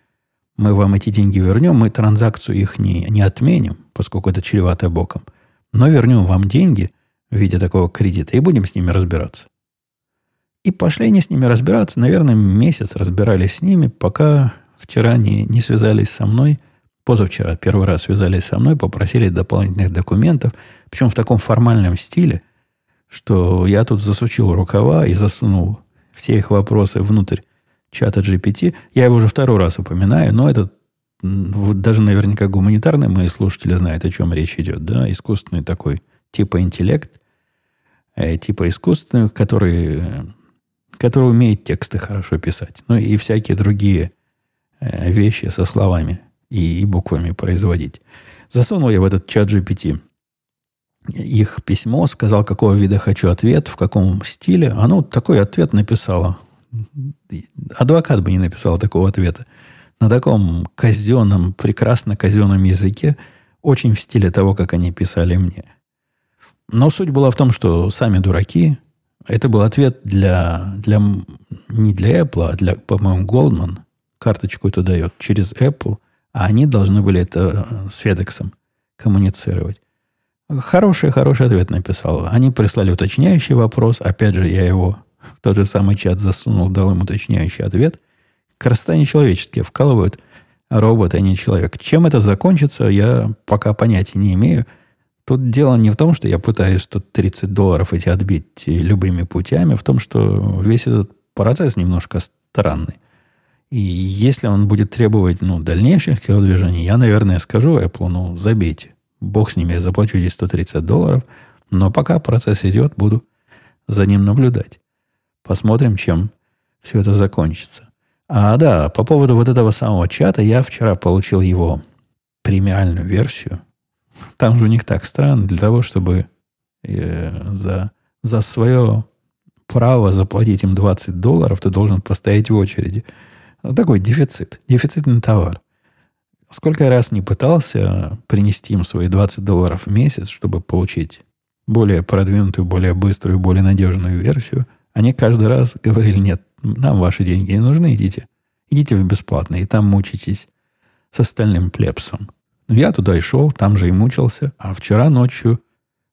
мы вам эти деньги вернем, мы транзакцию их не, не отменим, поскольку это чревато боком, но вернем вам деньги в виде такого кредита и будем с ними разбираться. И пошли они с ними разбираться. Наверное, месяц разбирались с ними, пока вчера не, не связались со мной. Позавчера первый раз связались со мной, попросили дополнительных документов, причем в таком формальном стиле, что я тут засучил рукава и засунул все их вопросы внутрь чата GPT. Я его уже второй раз упоминаю, но это даже наверняка гуманитарные мои слушатели знают, о чем речь идет. Да? Искусственный такой типа интеллект, э, типа искусственный, который, который умеет тексты хорошо писать. Ну и всякие другие э, вещи со словами и, и буквами производить. Засунул я в этот чат GPT их письмо, сказал, какого вида хочу ответ, в каком стиле. Оно такой ответ написало. Адвокат бы не написал такого ответа. На таком казенном, прекрасно казенном языке, очень в стиле того, как они писали мне. Но суть была в том, что сами дураки, это был ответ для, для не для Apple, а для, по-моему, Goldman. Карточку эту дает через Apple, а они должны были это с FedEx коммуницировать. Хороший, хороший ответ написал. Они прислали уточняющий вопрос. Опять же, я его в тот же самый чат засунул, дал им уточняющий ответ. Красота нечеловеческие вкалывают робот, а не человек. Чем это закончится, я пока понятия не имею. Тут дело не в том, что я пытаюсь тут 30 долларов эти отбить любыми путями, в том, что весь этот процесс немножко странный. И если он будет требовать ну, дальнейших телодвижений, я, наверное, скажу Apple, ну, забейте. Бог с ними, я заплачу здесь 130 долларов. Но пока процесс идет, буду за ним наблюдать. Посмотрим, чем все это закончится. А да, по поводу вот этого самого чата, я вчера получил его премиальную версию. Там же у них так странно, для того, чтобы э, за, за свое право заплатить им 20 долларов, ты должен постоять в очереди. Вот такой дефицит, дефицитный товар. Сколько раз не пытался принести им свои 20 долларов в месяц, чтобы получить более продвинутую, более быструю, более надежную версию, они каждый раз говорили, нет, нам ваши деньги не нужны, идите. Идите в бесплатно, и там мучитесь с остальным плепсом. Я туда и шел, там же и мучился. А вчера ночью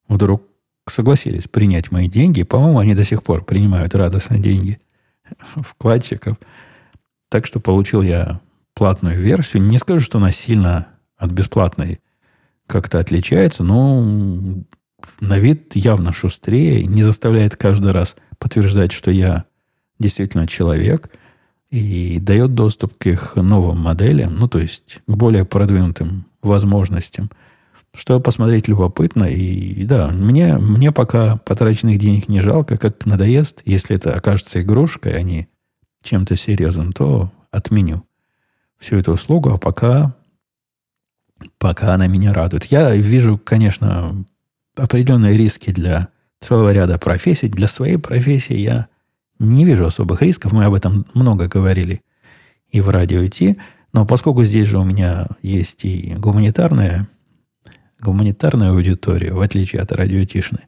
вдруг согласились принять мои деньги. По-моему, они до сих пор принимают радостно деньги вкладчиков. Так что получил я платную версию. Не скажу, что она сильно от бесплатной как-то отличается, но на вид явно шустрее, не заставляет каждый раз подтверждать, что я действительно человек, и дает доступ к их новым моделям, ну, то есть к более продвинутым возможностям, что посмотреть любопытно. И да, мне, мне пока потраченных денег не жалко, как надоест. Если это окажется игрушкой, а не чем-то серьезным, то отменю всю эту услугу, а пока, пока она меня радует. Я вижу, конечно, определенные риски для целого ряда профессий. Для своей профессии я не вижу особых рисков. Мы об этом много говорили и в радио идти. Но поскольку здесь же у меня есть и гуманитарная, гуманитарная аудитория, в отличие от радио Тишины,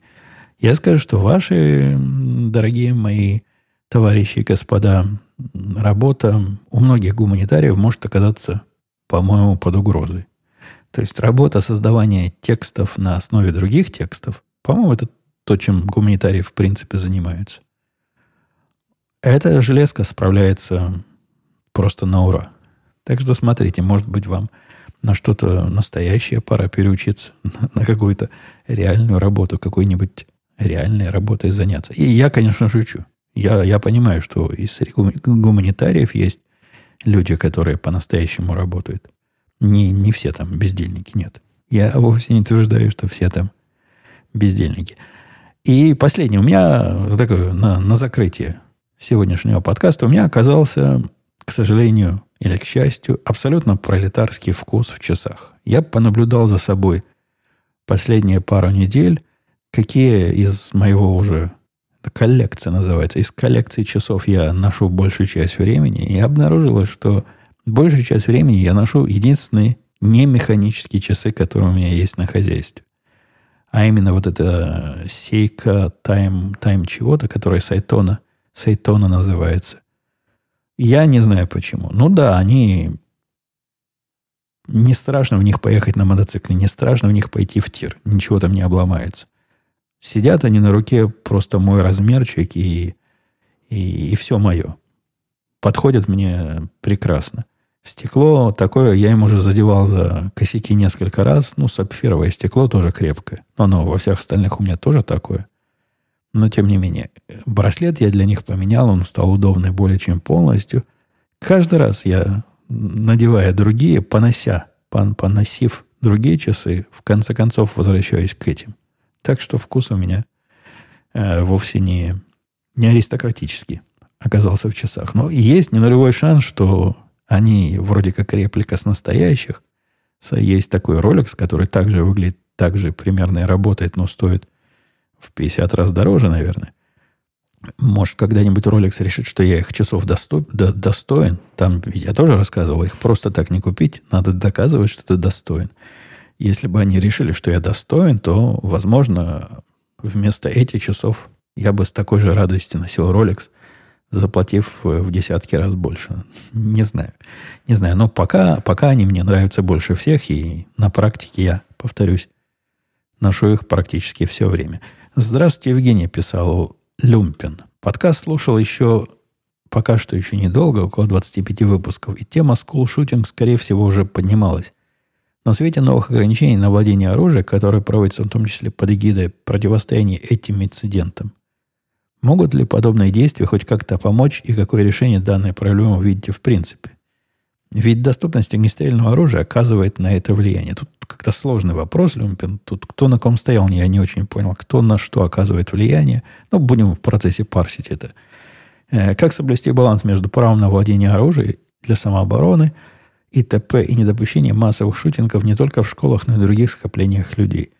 я скажу, что ваши, дорогие мои товарищи и господа, работа у многих гуманитариев может оказаться, по-моему, под угрозой. То есть работа создавания текстов на основе других текстов, по-моему, это то, чем гуманитарии в принципе занимаются. Эта железка справляется просто на ура. Так что смотрите, может быть, вам на что-то настоящее пора переучиться, на какую-то реальную работу, какой-нибудь реальной работой заняться. И я, конечно, шучу. Я, я понимаю, что из гуманитариев есть люди, которые по-настоящему работают. Не, не все там бездельники, нет. Я вовсе не утверждаю, что все там бездельники. И последнее. У меня такое на, на закрытие сегодняшнего подкаста у меня оказался, к сожалению или к счастью, абсолютно пролетарский вкус в часах. Я понаблюдал за собой последние пару недель, какие из моего уже коллекция называется, из коллекции часов я ношу большую часть времени, и обнаружила, что большую часть времени я ношу единственные не механические часы, которые у меня есть на хозяйстве. А именно вот это сейка тайм, тайм чего-то, которая Сайтона, Сайтона называется. Я не знаю почему. Ну да, они... Не страшно в них поехать на мотоцикле, не страшно в них пойти в тир. Ничего там не обломается. Сидят они на руке, просто мой размерчик, и, и, и все мое. Подходят мне прекрасно. Стекло такое, я им уже задевал за косяки несколько раз. Ну, сапфировое стекло тоже крепкое. Но оно во всех остальных у меня тоже такое. Но, тем не менее, браслет я для них поменял. Он стал удобный более чем полностью. Каждый раз я, надевая другие, понося, пон, поносив другие часы, в конце концов возвращаюсь к этим. Так что вкус у меня э, вовсе не, не аристократический оказался в часах. Но есть не нулевой шанс, что они вроде как реплика с настоящих. Есть такой ролик, который также выглядит, также примерно и работает, но стоит в 50 раз дороже, наверное. Может, когда-нибудь Rolex решит, что я их часов досто, до, достоин. Там я тоже рассказывал, их просто так не купить. Надо доказывать, что ты достоин. Если бы они решили, что я достоин, то, возможно, вместо этих часов я бы с такой же радостью носил Rolex, заплатив в десятки раз больше. Не знаю. Не знаю. Но пока, пока они мне нравятся больше всех, и на практике я, повторюсь, ношу их практически все время. Здравствуйте, Евгений, писал Люмпин. Подкаст слушал еще пока что еще недолго, около 25 выпусков, и тема скулшутинг, скорее всего, уже поднималась. Но в свете новых ограничений на владение оружием, которые проводятся в том числе под эгидой противостояния этим инцидентам, Могут ли подобные действия хоть как-то помочь и какое решение данной проблемы видите в принципе? Ведь доступность огнестрельного оружия оказывает на это влияние. Тут как-то сложный вопрос, Люмпин. Тут кто на ком стоял, я не очень понял. Кто на что оказывает влияние. Но будем в процессе парсить это. Э, как соблюсти баланс между правом на владение оружием для самообороны и т.п. и недопущение массовых шутингов не только в школах, но и в других скоплениях людей?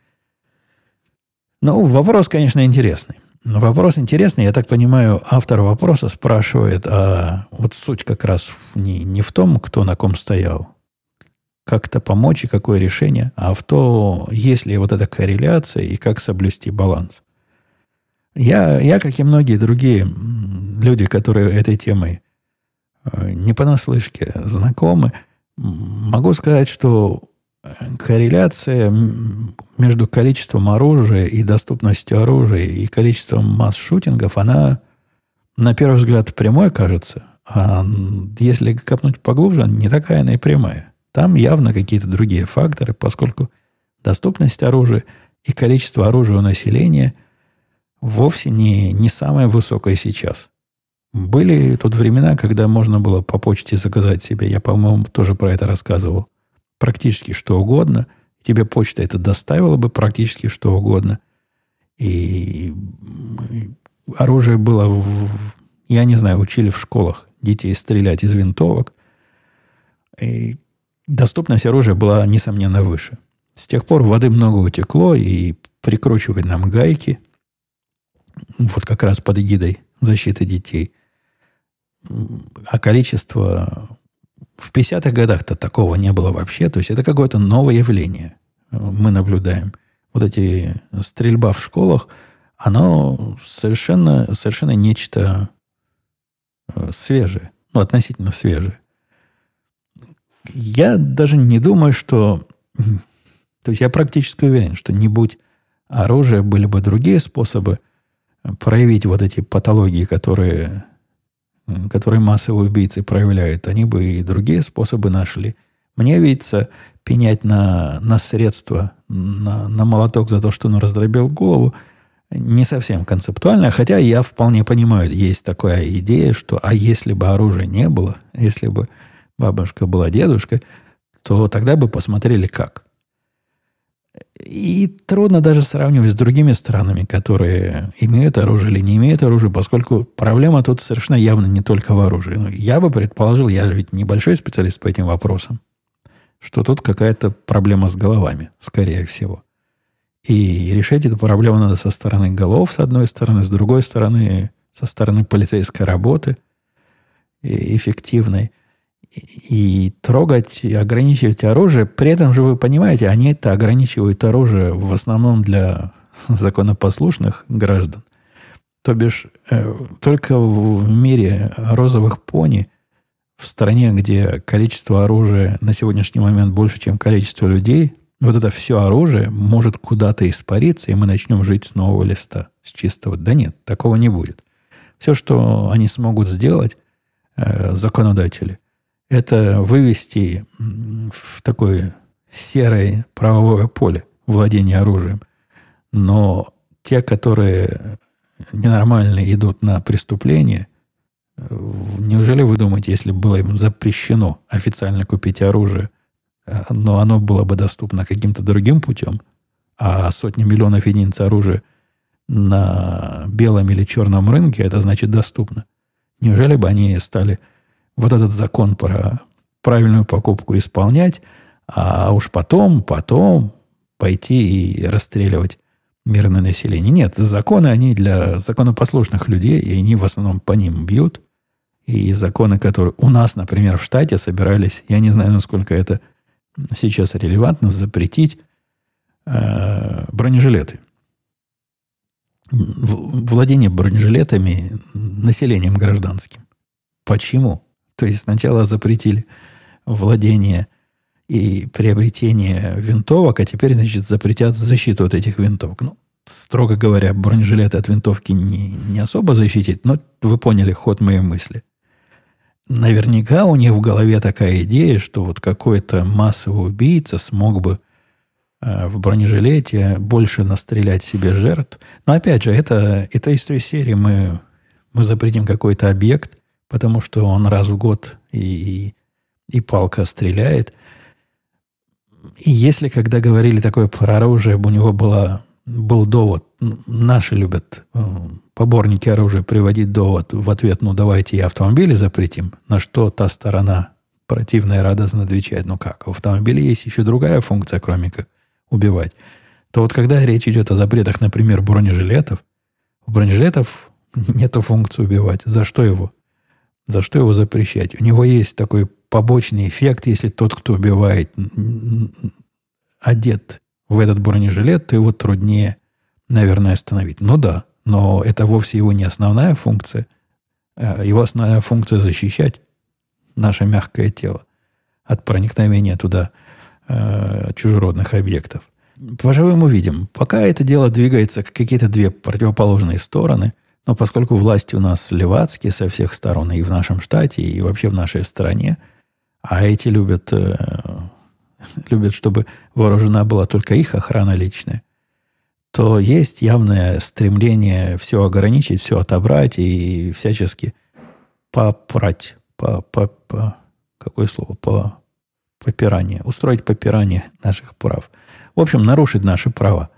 Ну, вопрос, конечно, интересный. Вопрос интересный. Я так понимаю, автор вопроса спрашивает, а вот суть как раз не, не в том, кто на ком стоял, как-то помочь и какое решение, а в то, есть ли вот эта корреляция и как соблюсти баланс. Я, я, как и многие другие люди, которые этой темой э, не понаслышке знакомы, могу сказать, что корреляция между количеством оружия и доступностью оружия и количеством масс-шутингов, она на первый взгляд прямой кажется, а если копнуть поглубже, не такая она и прямая. Там явно какие-то другие факторы, поскольку доступность оружия и количество оружия у населения вовсе не, не самое высокое сейчас. Были тут времена, когда можно было по почте заказать себе, я, по-моему, тоже про это рассказывал, практически что угодно. Тебе почта это доставила бы практически что угодно. И оружие было, в, я не знаю, учили в школах детей стрелять из винтовок. И доступность оружия была, несомненно, выше. С тех пор воды много утекло, и прикручивать нам гайки, вот как раз под эгидой защиты детей, а количество В 50-х годах-то такого не было вообще. То есть это какое-то новое явление мы наблюдаем. Вот эти стрельба в школах, оно совершенно, совершенно нечто э, свежее. Ну, относительно свежее. Я даже не думаю, что... То есть я практически уверен, что не будь оружия, были бы другие способы проявить вот эти патологии, которые, которые массовые убийцы проявляют. Они бы и другие способы нашли. Мне видится, пенять на, на средства, на, на молоток за то, что он раздробил голову, не совсем концептуально, хотя я вполне понимаю, есть такая идея, что а если бы оружия не было, если бы бабушка была дедушкой, то тогда бы посмотрели как. И трудно даже сравнивать с другими странами, которые имеют оружие или не имеют оружия, поскольку проблема тут совершенно явно не только в оружии. Ну, я бы предположил, я ведь небольшой специалист по этим вопросам, что тут какая-то проблема с головами, скорее всего. И решать эту проблему надо со стороны голов, с одной стороны, с другой стороны, со стороны полицейской работы эффективной и трогать, и ограничивать оружие. При этом же вы понимаете, они это ограничивают оружие в основном для законопослушных граждан. То бишь, э, только в мире розовых пони, в стране, где количество оружия на сегодняшний момент больше, чем количество людей, вот это все оружие может куда-то испариться, и мы начнем жить с нового листа, с чистого. Да нет, такого не будет. Все, что они смогут сделать, э, законодатели – это вывести в такое серое правовое поле владения оружием. Но те, которые ненормально идут на преступление, неужели вы думаете, если было им запрещено официально купить оружие, но оно было бы доступно каким-то другим путем, а сотни миллионов единиц оружия на белом или черном рынке, это значит доступно. Неужели бы они стали вот этот закон про правильную покупку исполнять, а уж потом, потом пойти и расстреливать мирное население. Нет, законы, они для законопослушных людей, и они в основном по ним бьют. И законы, которые у нас, например, в штате собирались, я не знаю, насколько это сейчас релевантно, запретить э, бронежилеты. Владение бронежилетами населением гражданским. Почему? То есть сначала запретили владение и приобретение винтовок, а теперь, значит, запретят защиту от этих винтовок. Ну, строго говоря, бронежилеты от винтовки не, не особо защитить, но вы поняли ход моей мысли. Наверняка у них в голове такая идея, что вот какой-то массовый убийца смог бы э, в бронежилете больше настрелять себе жертв. Но опять же, это, это из той серии мы, мы запретим какой-то объект, потому что он раз в год и, и палка стреляет. И если, когда говорили такое про оружие, у него была, был довод, наши любят э, поборники оружия приводить довод в ответ, ну давайте и автомобили запретим, на что та сторона противная радостно отвечает, ну как, в автомобиле есть еще другая функция, кроме как убивать. То вот когда речь идет о запретах, например, бронежилетов, у бронежилетов нету функции убивать. За что его? За что его запрещать? У него есть такой побочный эффект, если тот, кто убивает, одет в этот бронежилет, то его труднее, наверное, остановить. Ну да, но это вовсе его не основная функция. А его основная функция защищать наше мягкое тело от проникновения туда э, чужеродных объектов. Пожалуй, мы видим, пока это дело двигается какие-то две противоположные стороны – но поскольку власти у нас левацкие со всех сторон, и в нашем штате, и вообще в нашей стране, а эти любят, э, любят, чтобы вооружена была только их охрана личная, то есть явное стремление все ограничить, все отобрать и всячески попрать, по, по, по, какое слово, по попирание, устроить попирание наших прав. В общем, нарушить наши права.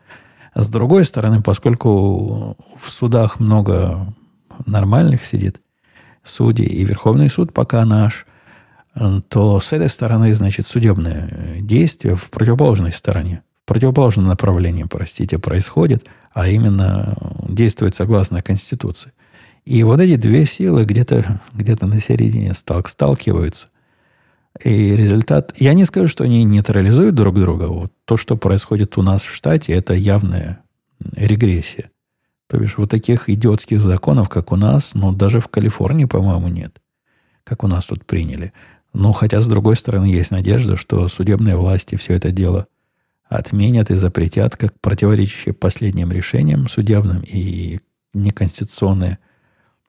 С другой стороны, поскольку в судах много нормальных сидит судей, и Верховный суд пока наш, то с этой стороны, значит, судебное действие в противоположной стороне, в противоположном направлении, простите, происходит, а именно действует согласно Конституции. И вот эти две силы где-то где на середине сталк сталкиваются. И результат... Я не скажу, что они нейтрализуют друг друга. Вот то, что происходит у нас в штате, это явная регрессия. То бишь, вот таких идиотских законов, как у нас, ну, даже в Калифорнии, по-моему, нет. Как у нас тут приняли. Но хотя, с другой стороны, есть надежда, что судебные власти все это дело отменят и запретят, как противоречащие последним решениям судебным и неконституционные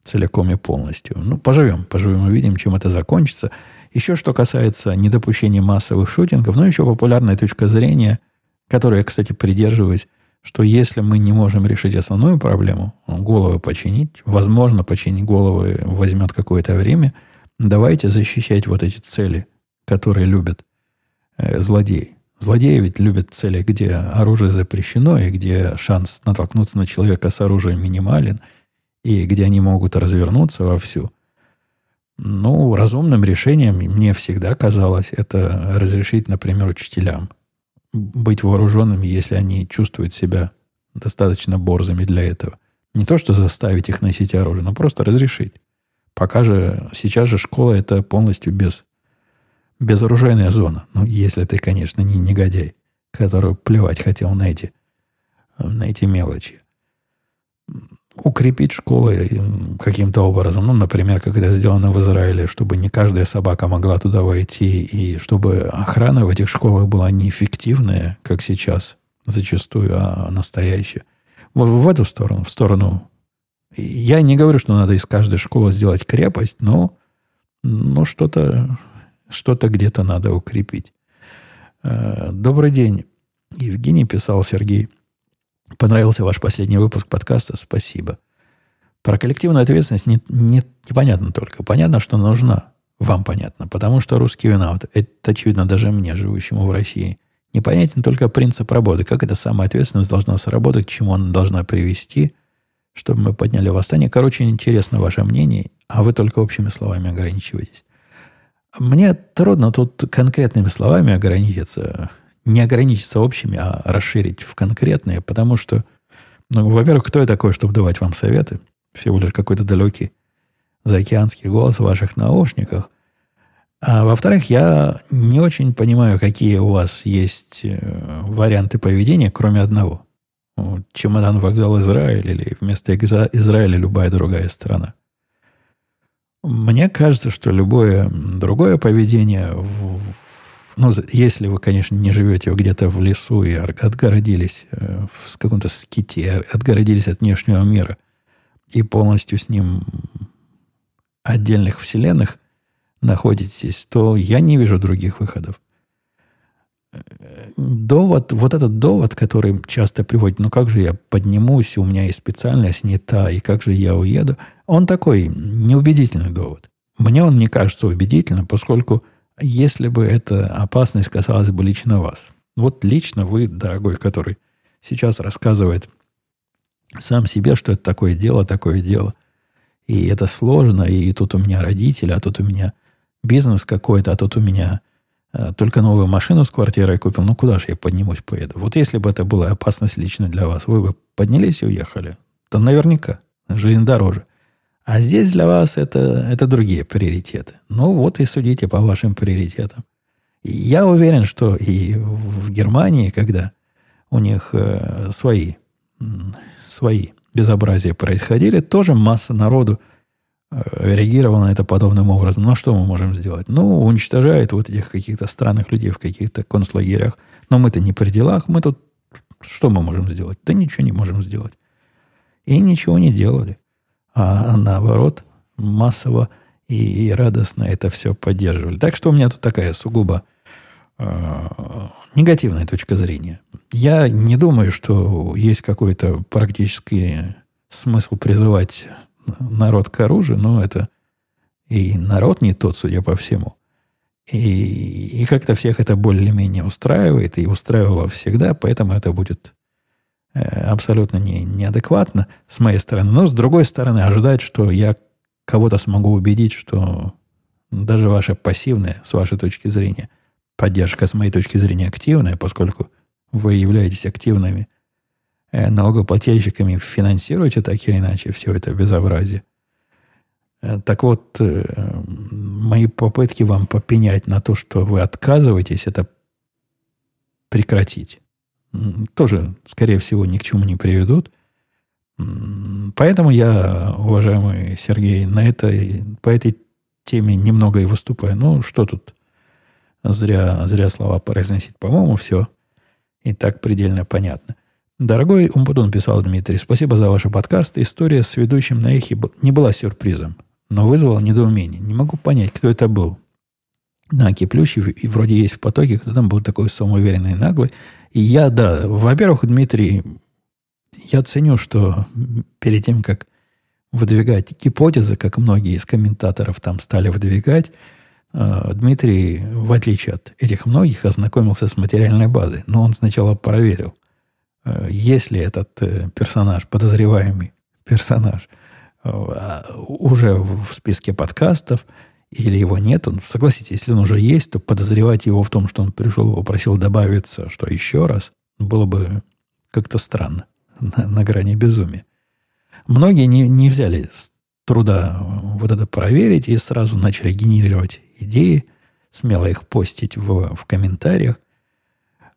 целиком и полностью. Ну, поживем, поживем, увидим, чем это закончится. Еще что касается недопущения массовых шутингов, ну, еще популярная точка зрения, которой я, кстати, придерживаюсь, что если мы не можем решить основную проблему, головы починить, возможно, починить головы возьмет какое-то время, давайте защищать вот эти цели, которые любят э, злодеи. Злодеи ведь любят цели, где оружие запрещено, и где шанс натолкнуться на человека с оружием минимален, и где они могут развернуться вовсю. Ну, разумным решением мне всегда казалось это разрешить, например, учителям быть вооруженными, если они чувствуют себя достаточно борзыми для этого. Не то, что заставить их носить оружие, но просто разрешить. Пока же, сейчас же школа это полностью без, безоружейная зона. Ну, если ты, конечно, не негодяй, который плевать хотел на эти, на эти мелочи. Укрепить школы каким-то образом. Ну, например, как это сделано в Израиле, чтобы не каждая собака могла туда войти, и чтобы охрана в этих школах была неэффективная, как сейчас, зачастую, а настоящая. В, в эту сторону, в сторону я не говорю, что надо из каждой школы сделать крепость, но, но что-то что где-то надо укрепить. Э, добрый день. Евгений писал Сергей. Понравился ваш последний выпуск подкаста. Спасибо. Про коллективную ответственность не, не, непонятно только. Понятно, что нужна. Вам понятно. Потому что русский виноват. Это очевидно даже мне, живущему в России. Непонятен только принцип работы. Как эта самая ответственность должна сработать, к чему она должна привести – чтобы мы подняли восстание. Короче, интересно ваше мнение, а вы только общими словами ограничиваетесь. Мне трудно тут конкретными словами ограничиться, не ограничиться общими, а расширить в конкретные, потому что, ну, во-первых, кто я такой, чтобы давать вам советы? Всего лишь какой-то далекий заокеанский голос в ваших наушниках. А во-вторых, я не очень понимаю, какие у вас есть э, варианты поведения, кроме одного – чемодан вокзал Израиль или вместо Израиля любая другая страна. Мне кажется, что любое другое поведение, ну, если вы, конечно, не живете где-то в лесу и отгородились э, в каком-то ските, отгородились от внешнего мира и полностью с ним отдельных вселенных находитесь, то я не вижу других выходов довод, вот этот довод, который часто приводит, ну как же я поднимусь, у меня есть специальность не та, и как же я уеду, он такой неубедительный довод. Мне он не кажется убедительным, поскольку если бы эта опасность касалась бы лично вас, вот лично вы, дорогой, который сейчас рассказывает сам себе, что это такое дело, такое дело, и это сложно, и тут у меня родители, а тут у меня бизнес какой-то, а тут у меня Э, только новую машину с квартирой купил, ну куда же я поднимусь, поеду? Вот если бы это была опасность лично для вас, вы бы поднялись и уехали, то наверняка. Жизнь дороже. А здесь для вас это, это другие приоритеты. Ну вот и судите по вашим приоритетам. я уверен, что и в Германии, когда у них э, свои, свои безобразия происходили, тоже масса народу Э, реагировал на это подобным образом. Ну, что мы можем сделать? Ну, уничтожает вот этих каких-то странных людей в каких-то концлагерях. Но мы-то не при делах, мы тут... Что мы можем сделать? Да ничего не можем сделать. И ничего не делали. А наоборот, массово и, радостно это все поддерживали. Так что у меня тут такая сугубо э, негативная точка зрения. Я не думаю, что есть какой-то практический смысл призывать народ к оружию, но это и народ не тот, судя по всему. И, и как-то всех это более-менее устраивает, и устраивало всегда, поэтому это будет абсолютно не, неадекватно с моей стороны. Но с другой стороны, ожидать, что я кого-то смогу убедить, что даже ваша пассивная, с вашей точки зрения, поддержка, с моей точки зрения, активная, поскольку вы являетесь активными – Э, налогоплательщиками финансируете так или иначе все это безобразие. Э, так вот, э, мои попытки вам попенять на то, что вы отказываетесь, это прекратить. Тоже, скорее всего, ни к чему не приведут. Поэтому я, уважаемый Сергей, на этой, по этой теме немного и выступаю. Ну, что тут зря, зря слова произносить. По-моему, все и так предельно понятно. Дорогой Умпутун, писал Дмитрий, спасибо за ваш подкаст. История с ведущим на эхе не была сюрпризом но вызвало недоумение. Не могу понять, кто это был. На Киплющев, и вроде есть в потоке, кто там был такой самоуверенный и наглый. Я, да, во-первых, Дмитрий, я ценю, что перед тем, как выдвигать гипотезы, как многие из комментаторов там стали выдвигать, э, Дмитрий, в отличие от этих многих, ознакомился с материальной базой. Но он сначала проверил, э, есть ли этот э, персонаж, подозреваемый персонаж – уже в списке подкастов, или его нет, он, согласитесь, если он уже есть, то подозревать его в том, что он пришел и попросил добавиться, что еще раз, было бы как-то странно, на, на грани безумия. Многие не, не взяли труда вот это проверить и сразу начали генерировать идеи, смело их постить в, в комментариях.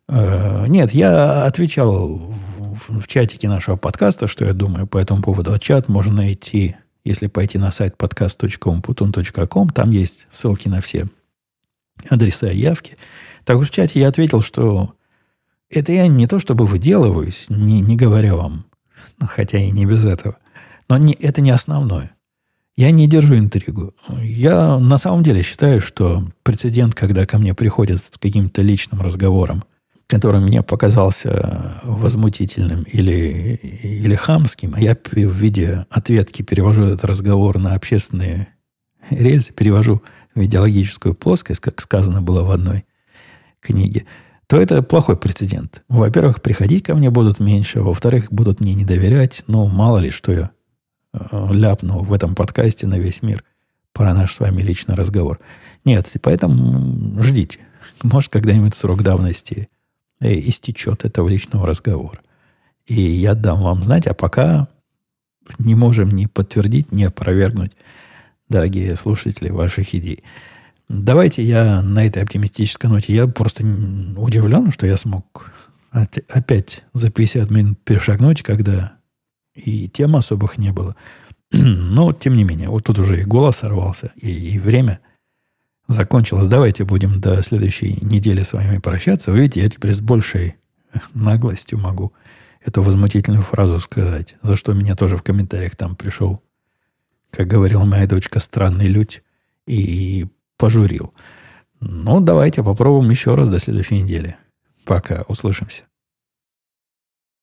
Э, нет, я отвечал в, в чатике нашего подкаста, что я думаю по этому поводу. А чат можно найти, если пойти на сайт podcast.umputun.com. Там есть ссылки на все адреса и явки. Так вот в чате я ответил, что это я не то чтобы выделываюсь, не, не говоря вам, ну, хотя и не без этого, но не, это не основное. Я не держу интригу. Я на самом деле считаю, что прецедент, когда ко мне приходят с каким-то личным разговором который мне показался возмутительным или, или хамским, а я в виде ответки перевожу этот разговор на общественные рельсы, перевожу в идеологическую плоскость, как сказано было в одной книге, то это плохой прецедент. Во-первых, приходить ко мне будут меньше, во-вторых, будут мне не доверять, ну, мало ли, что я э, ляпну в этом подкасте на весь мир про наш с вами личный разговор. Нет, поэтому ждите. Может, когда-нибудь срок давности Э, истечет этого личного разговора. И я дам вам знать, а пока не можем ни подтвердить, ни опровергнуть, дорогие слушатели, ваших идей. Давайте я на этой оптимистической ноте, я просто удивлен, что я смог опять за 50 минут перешагнуть, когда и тем особых не было. Но, тем не менее, вот тут уже и голос сорвался, и, и время – закончилось. Давайте будем до следующей недели с вами прощаться. Вы видите, я теперь с большей наглостью могу эту возмутительную фразу сказать, за что меня тоже в комментариях там пришел, как говорила моя дочка, странный людь и пожурил. Ну, давайте попробуем еще раз до следующей недели. Пока, услышимся.